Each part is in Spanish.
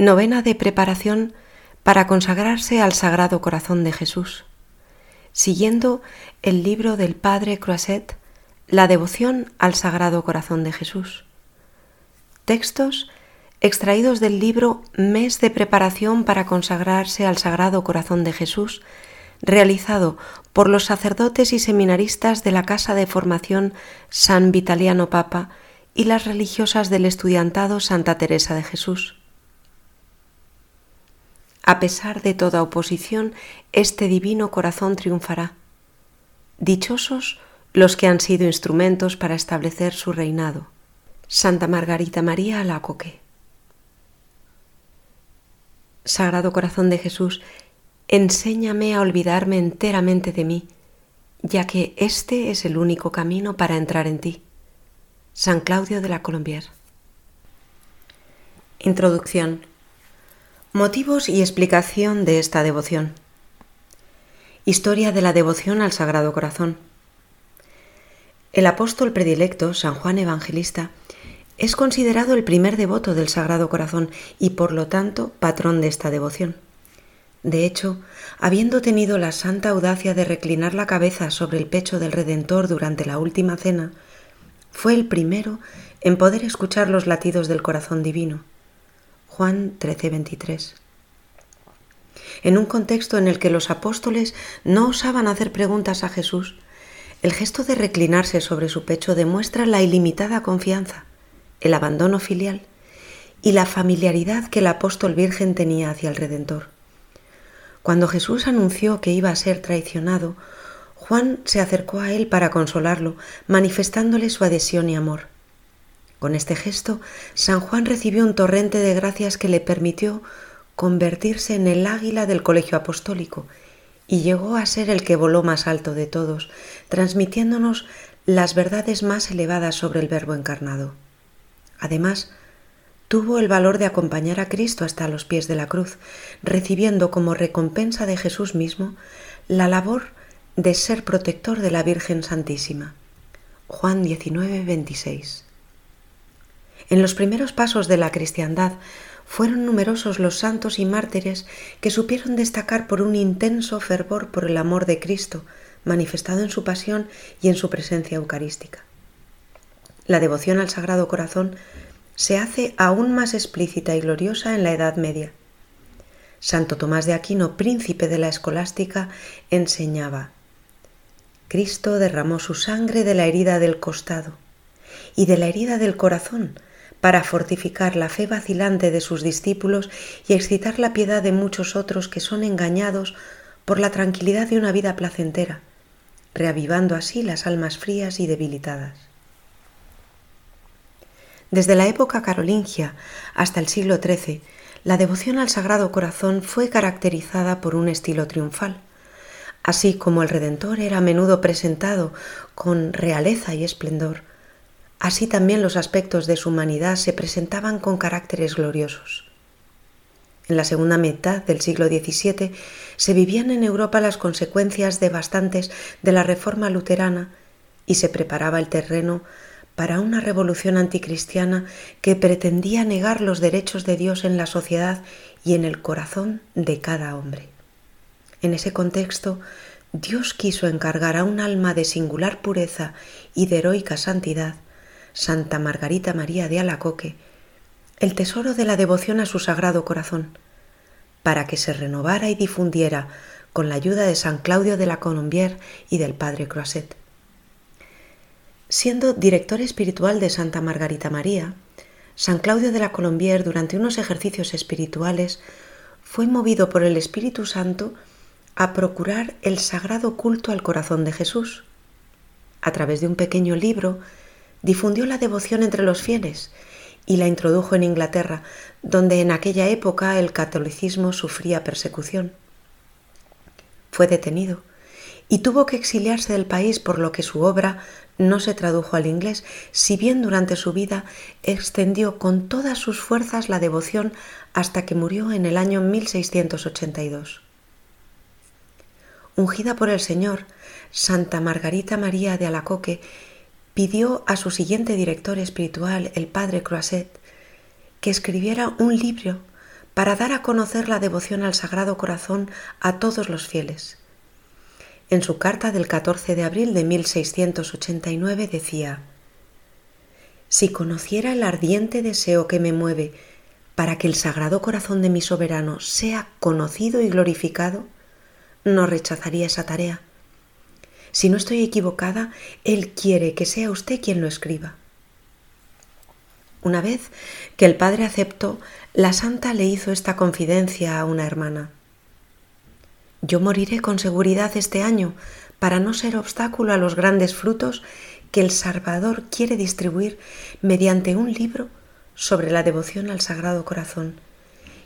Novena de preparación para consagrarse al Sagrado Corazón de Jesús, siguiendo el libro del Padre Croiset, La devoción al Sagrado Corazón de Jesús. Textos extraídos del libro Mes de preparación para consagrarse al Sagrado Corazón de Jesús, realizado por los sacerdotes y seminaristas de la Casa de Formación San Vitaliano Papa y las religiosas del estudiantado Santa Teresa de Jesús. A pesar de toda oposición, este divino corazón triunfará. Dichosos los que han sido instrumentos para establecer su reinado. Santa Margarita María Alacoque. Sagrado Corazón de Jesús, enséñame a olvidarme enteramente de mí, ya que este es el único camino para entrar en ti. San Claudio de la Colombier. Introducción. Motivos y explicación de esta devoción. Historia de la devoción al Sagrado Corazón. El apóstol predilecto, San Juan Evangelista, es considerado el primer devoto del Sagrado Corazón y por lo tanto patrón de esta devoción. De hecho, habiendo tenido la santa audacia de reclinar la cabeza sobre el pecho del Redentor durante la última cena, fue el primero en poder escuchar los latidos del corazón divino Juan 13:23. En un contexto en el que los apóstoles no osaban hacer preguntas a Jesús, el gesto de reclinarse sobre su pecho demuestra la ilimitada confianza, el abandono filial y la familiaridad que el apóstol virgen tenía hacia el Redentor. Cuando Jesús anunció que iba a ser traicionado, Juan se acercó a él para consolarlo, manifestándole su adhesión y amor. Con este gesto, San Juan recibió un torrente de gracias que le permitió convertirse en el águila del colegio apostólico y llegó a ser el que voló más alto de todos, transmitiéndonos las verdades más elevadas sobre el Verbo encarnado. Además, tuvo el valor de acompañar a Cristo hasta los pies de la cruz, recibiendo como recompensa de Jesús mismo la labor de ser protector de la Virgen Santísima. Juan 19, 26. En los primeros pasos de la cristiandad fueron numerosos los santos y mártires que supieron destacar por un intenso fervor por el amor de Cristo, manifestado en su pasión y en su presencia eucarística. La devoción al Sagrado Corazón se hace aún más explícita y gloriosa en la Edad Media. Santo Tomás de Aquino, príncipe de la escolástica, enseñaba Cristo derramó su sangre de la herida del costado y de la herida del corazón para fortificar la fe vacilante de sus discípulos y excitar la piedad de muchos otros que son engañados por la tranquilidad de una vida placentera, reavivando así las almas frías y debilitadas. Desde la época carolingia hasta el siglo XIII, la devoción al Sagrado Corazón fue caracterizada por un estilo triunfal. Así como el Redentor era a menudo presentado con realeza y esplendor, Así también los aspectos de su humanidad se presentaban con caracteres gloriosos. En la segunda mitad del siglo XVII se vivían en Europa las consecuencias devastantes de la reforma luterana y se preparaba el terreno para una revolución anticristiana que pretendía negar los derechos de Dios en la sociedad y en el corazón de cada hombre. En ese contexto, Dios quiso encargar a un alma de singular pureza y de heroica santidad Santa Margarita María de Alacoque, el tesoro de la devoción a su sagrado corazón, para que se renovara y difundiera con la ayuda de San Claudio de la Colombier y del Padre Croiset. Siendo director espiritual de Santa Margarita María, San Claudio de la Colombier durante unos ejercicios espirituales fue movido por el Espíritu Santo a procurar el sagrado culto al corazón de Jesús. A través de un pequeño libro difundió la devoción entre los fieles y la introdujo en Inglaterra, donde en aquella época el catolicismo sufría persecución. Fue detenido y tuvo que exiliarse del país por lo que su obra no se tradujo al inglés, si bien durante su vida extendió con todas sus fuerzas la devoción hasta que murió en el año 1682. Ungida por el Señor, Santa Margarita María de Alacoque pidió a su siguiente director espiritual, el padre Croiset, que escribiera un libro para dar a conocer la devoción al Sagrado Corazón a todos los fieles. En su carta del 14 de abril de 1689 decía, Si conociera el ardiente deseo que me mueve para que el Sagrado Corazón de mi soberano sea conocido y glorificado, no rechazaría esa tarea. Si no estoy equivocada, Él quiere que sea usted quien lo escriba. Una vez que el padre aceptó, la santa le hizo esta confidencia a una hermana. Yo moriré con seguridad este año para no ser obstáculo a los grandes frutos que el Salvador quiere distribuir mediante un libro sobre la devoción al Sagrado Corazón,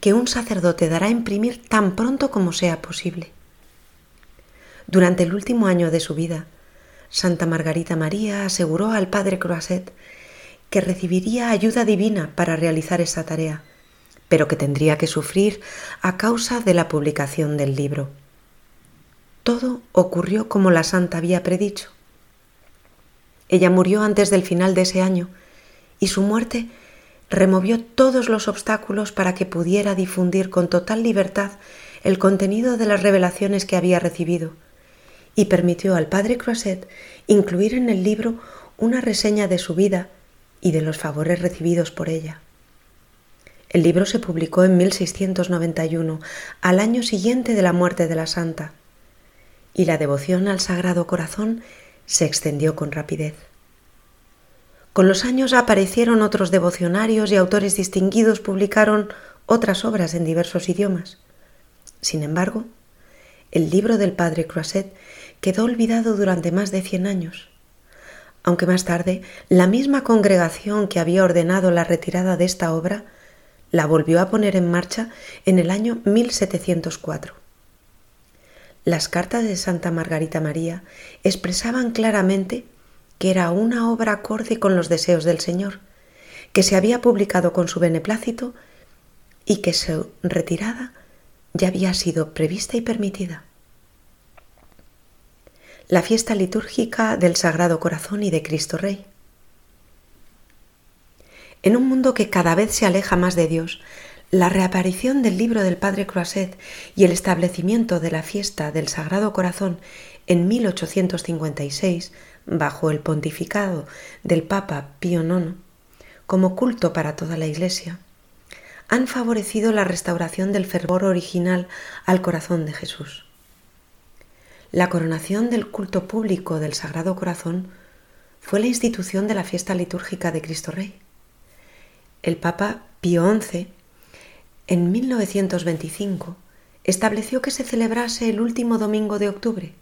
que un sacerdote dará a imprimir tan pronto como sea posible. Durante el último año de su vida, Santa Margarita María aseguró al padre Croiset que recibiría ayuda divina para realizar esa tarea, pero que tendría que sufrir a causa de la publicación del libro. Todo ocurrió como la santa había predicho. Ella murió antes del final de ese año y su muerte removió todos los obstáculos para que pudiera difundir con total libertad el contenido de las revelaciones que había recibido y permitió al padre Croiset incluir en el libro una reseña de su vida y de los favores recibidos por ella. El libro se publicó en 1691, al año siguiente de la muerte de la santa, y la devoción al Sagrado Corazón se extendió con rapidez. Con los años aparecieron otros devocionarios y autores distinguidos publicaron otras obras en diversos idiomas. Sin embargo, el libro del padre Croiset quedó olvidado durante más de cien años, aunque más tarde la misma congregación que había ordenado la retirada de esta obra la volvió a poner en marcha en el año 1704. Las cartas de Santa Margarita María expresaban claramente que era una obra acorde con los deseos del Señor, que se había publicado con su beneplácito y que su retirada ya había sido prevista y permitida la fiesta litúrgica del Sagrado Corazón y de Cristo Rey. En un mundo que cada vez se aleja más de Dios, la reaparición del libro del Padre Croiset y el establecimiento de la fiesta del Sagrado Corazón en 1856, bajo el pontificado del Papa Pío IX, como culto para toda la Iglesia, han favorecido la restauración del fervor original al corazón de Jesús. La coronación del culto público del Sagrado Corazón fue la institución de la fiesta litúrgica de Cristo Rey. El Papa Pío XI, en 1925, estableció que se celebrase el último domingo de octubre.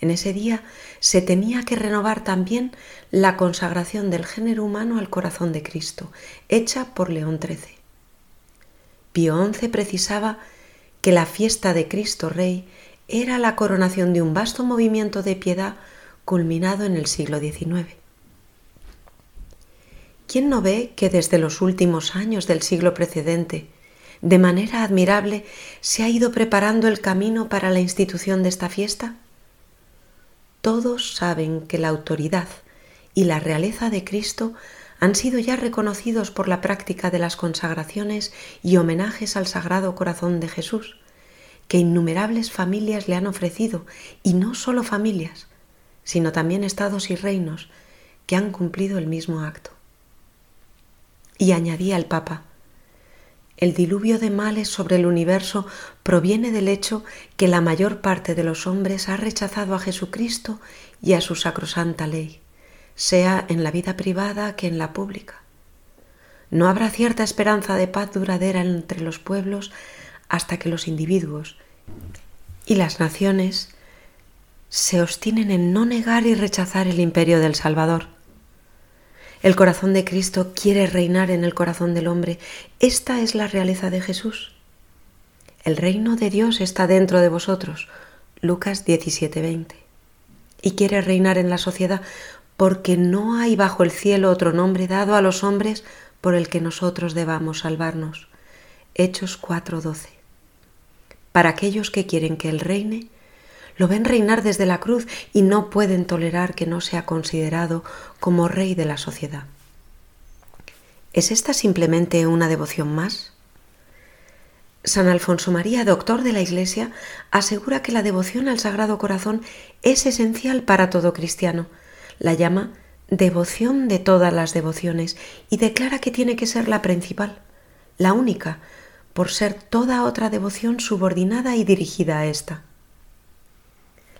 En ese día se tenía que renovar también la consagración del género humano al corazón de Cristo, hecha por León XIII. Pío XI precisaba que la fiesta de Cristo Rey era la coronación de un vasto movimiento de piedad culminado en el siglo XIX. ¿Quién no ve que desde los últimos años del siglo precedente, de manera admirable, se ha ido preparando el camino para la institución de esta fiesta? Todos saben que la autoridad y la realeza de Cristo han sido ya reconocidos por la práctica de las consagraciones y homenajes al Sagrado Corazón de Jesús, que innumerables familias le han ofrecido, y no solo familias, sino también estados y reinos que han cumplido el mismo acto. Y añadía el Papa, el diluvio de males sobre el universo proviene del hecho que la mayor parte de los hombres ha rechazado a Jesucristo y a su sacrosanta ley, sea en la vida privada que en la pública. No habrá cierta esperanza de paz duradera entre los pueblos hasta que los individuos y las naciones se obstinen en no negar y rechazar el imperio del Salvador. El corazón de Cristo quiere reinar en el corazón del hombre. Esta es la realeza de Jesús. El reino de Dios está dentro de vosotros. Lucas 17:20. Y quiere reinar en la sociedad porque no hay bajo el cielo otro nombre dado a los hombres por el que nosotros debamos salvarnos. Hechos 4:12 para aquellos que quieren que Él reine, lo ven reinar desde la cruz y no pueden tolerar que no sea considerado como rey de la sociedad. ¿Es esta simplemente una devoción más? San Alfonso María, doctor de la Iglesia, asegura que la devoción al Sagrado Corazón es esencial para todo cristiano. La llama devoción de todas las devociones y declara que tiene que ser la principal, la única, por ser toda otra devoción subordinada y dirigida a esta.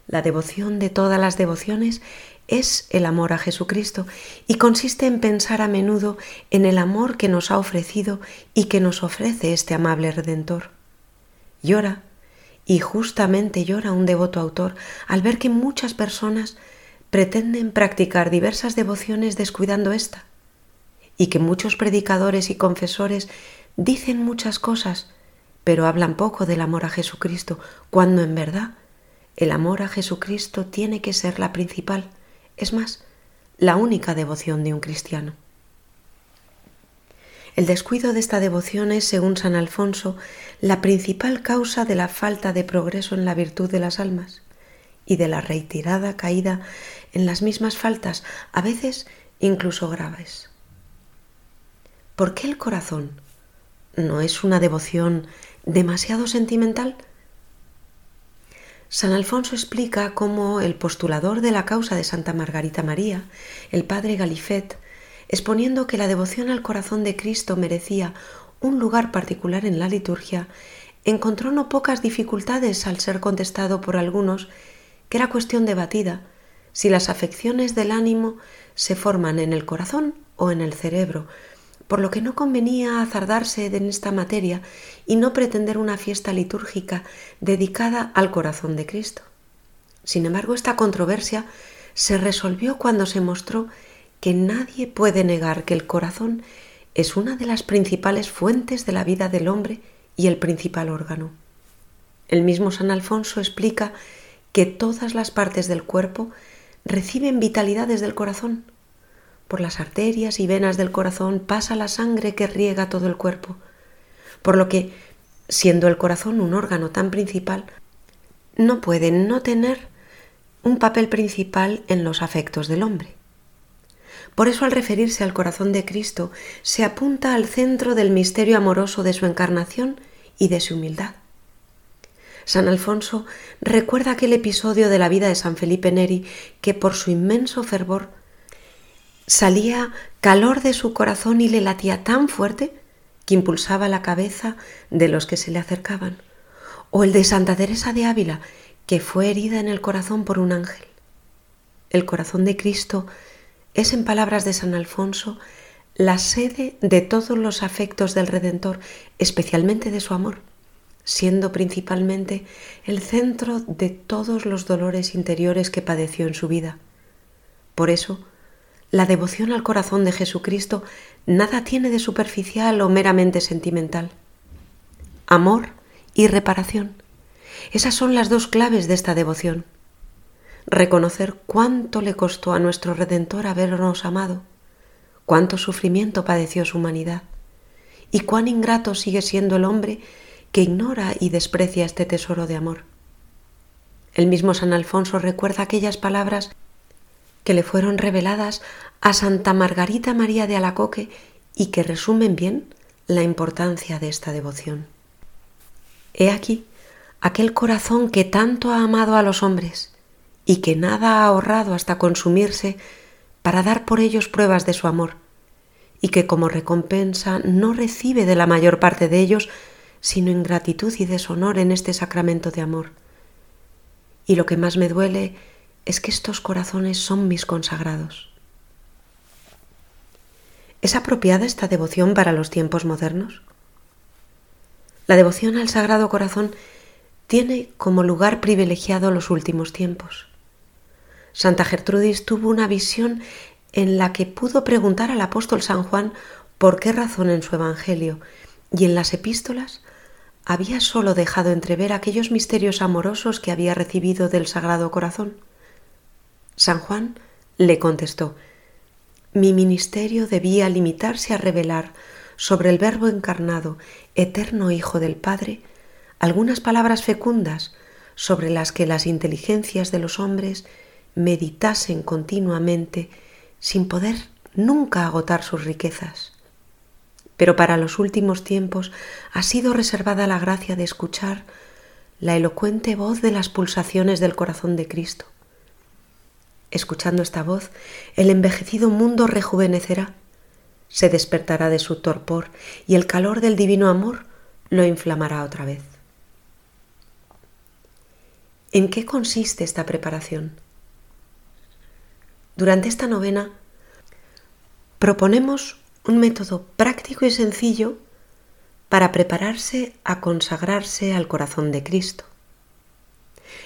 La devoción de todas las devociones es el amor a Jesucristo y consiste en pensar a menudo en el amor que nos ha ofrecido y que nos ofrece este amable Redentor. Llora, y justamente llora un devoto autor al ver que muchas personas pretenden practicar diversas devociones descuidando esta, y que muchos predicadores y confesores dicen muchas cosas, pero hablan poco del amor a Jesucristo, cuando en verdad el amor a Jesucristo tiene que ser la principal es más, la única devoción de un cristiano. El descuido de esta devoción es, según San Alfonso, la principal causa de la falta de progreso en la virtud de las almas y de la reiterada caída en las mismas faltas, a veces incluso graves. ¿Por qué el corazón no es una devoción demasiado sentimental? San Alfonso explica cómo el postulador de la causa de Santa Margarita María, el padre Galifet, exponiendo que la devoción al corazón de Cristo merecía un lugar particular en la liturgia, encontró no pocas dificultades al ser contestado por algunos que era cuestión debatida si las afecciones del ánimo se forman en el corazón o en el cerebro, por lo que no convenía azardarse en esta materia y no pretender una fiesta litúrgica dedicada al corazón de Cristo. Sin embargo, esta controversia se resolvió cuando se mostró que nadie puede negar que el corazón es una de las principales fuentes de la vida del hombre y el principal órgano. El mismo San Alfonso explica que todas las partes del cuerpo reciben vitalidades del corazón, por las arterias y venas del corazón pasa la sangre que riega todo el cuerpo, por lo que, siendo el corazón un órgano tan principal, no puede no tener un papel principal en los afectos del hombre. Por eso al referirse al corazón de Cristo se apunta al centro del misterio amoroso de su encarnación y de su humildad. San Alfonso recuerda aquel episodio de la vida de San Felipe Neri que por su inmenso fervor salía calor de su corazón y le latía tan fuerte que impulsaba la cabeza de los que se le acercaban, o el de Santa Teresa de Ávila, que fue herida en el corazón por un ángel. El corazón de Cristo es, en palabras de San Alfonso, la sede de todos los afectos del Redentor, especialmente de su amor, siendo principalmente el centro de todos los dolores interiores que padeció en su vida. Por eso, la devoción al corazón de Jesucristo nada tiene de superficial o meramente sentimental. Amor y reparación. Esas son las dos claves de esta devoción. Reconocer cuánto le costó a nuestro Redentor habernos amado, cuánto sufrimiento padeció su humanidad y cuán ingrato sigue siendo el hombre que ignora y desprecia este tesoro de amor. El mismo San Alfonso recuerda aquellas palabras que le fueron reveladas a Santa Margarita María de Alacoque y que resumen bien la importancia de esta devoción. He aquí aquel corazón que tanto ha amado a los hombres y que nada ha ahorrado hasta consumirse para dar por ellos pruebas de su amor, y que como recompensa no recibe de la mayor parte de ellos sino ingratitud y deshonor en este sacramento de amor. Y lo que más me duele es que estos corazones son mis consagrados. ¿Es apropiada esta devoción para los tiempos modernos? La devoción al Sagrado Corazón tiene como lugar privilegiado los últimos tiempos. Santa Gertrudis tuvo una visión en la que pudo preguntar al apóstol San Juan por qué razón en su Evangelio y en las epístolas había sólo dejado entrever aquellos misterios amorosos que había recibido del Sagrado Corazón. San Juan le contestó, mi ministerio debía limitarse a revelar sobre el Verbo encarnado, eterno Hijo del Padre, algunas palabras fecundas sobre las que las inteligencias de los hombres meditasen continuamente sin poder nunca agotar sus riquezas. pero para los últimos tiempos ha sido reservada la gracia de escuchar la elocuente voz de las pulsaciones del corazón de Cristo. Escuchando esta voz, el envejecido mundo rejuvenecerá, se despertará de su torpor y el calor del divino amor lo inflamará otra vez. ¿En qué consiste esta preparación? Durante esta novena proponemos un método práctico y sencillo para prepararse a consagrarse al corazón de Cristo.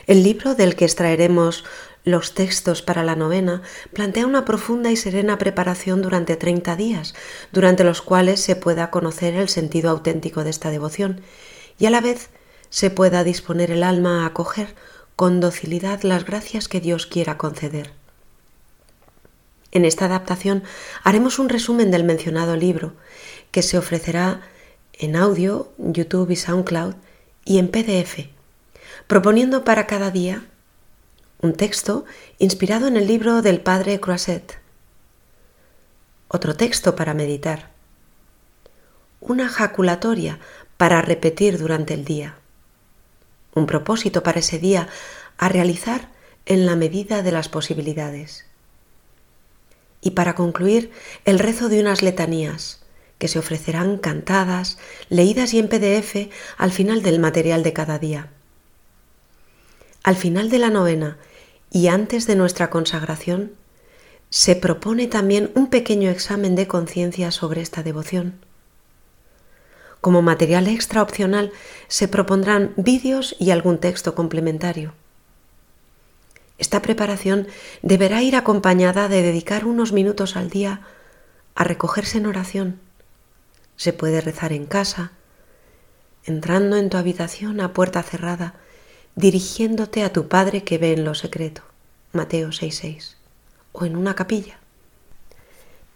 El libro del que extraeremos los textos para la novena plantea una profunda y serena preparación durante 30 días, durante los cuales se pueda conocer el sentido auténtico de esta devoción y a la vez se pueda disponer el alma a acoger con docilidad las gracias que Dios quiera conceder. En esta adaptación haremos un resumen del mencionado libro, que se ofrecerá en audio, YouTube y SoundCloud y en PDF, proponiendo para cada día un texto inspirado en el libro del padre Croisset, otro texto para meditar, una jaculatoria para repetir durante el día, un propósito para ese día a realizar en la medida de las posibilidades. Y para concluir el rezo de unas letanías que se ofrecerán cantadas, leídas y en PDF al final del material de cada día. Al final de la novena y antes de nuestra consagración, se propone también un pequeño examen de conciencia sobre esta devoción. Como material extra opcional se propondrán vídeos y algún texto complementario. Esta preparación deberá ir acompañada de dedicar unos minutos al día a recogerse en oración. Se puede rezar en casa, entrando en tu habitación a puerta cerrada, dirigiéndote a tu Padre que ve en lo secreto, Mateo 6:6, o en una capilla.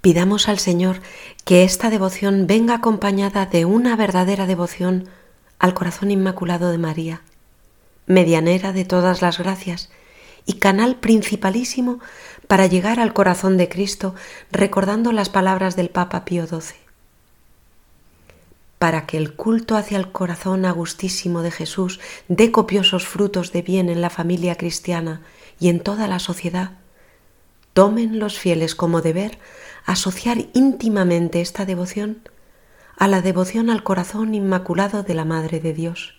Pidamos al Señor que esta devoción venga acompañada de una verdadera devoción al corazón inmaculado de María, medianera de todas las gracias, y canal principalísimo para llegar al corazón de Cristo recordando las palabras del Papa Pío XII. Para que el culto hacia el corazón agustísimo de Jesús dé copiosos frutos de bien en la familia cristiana y en toda la sociedad, tomen los fieles como deber asociar íntimamente esta devoción a la devoción al corazón inmaculado de la Madre de Dios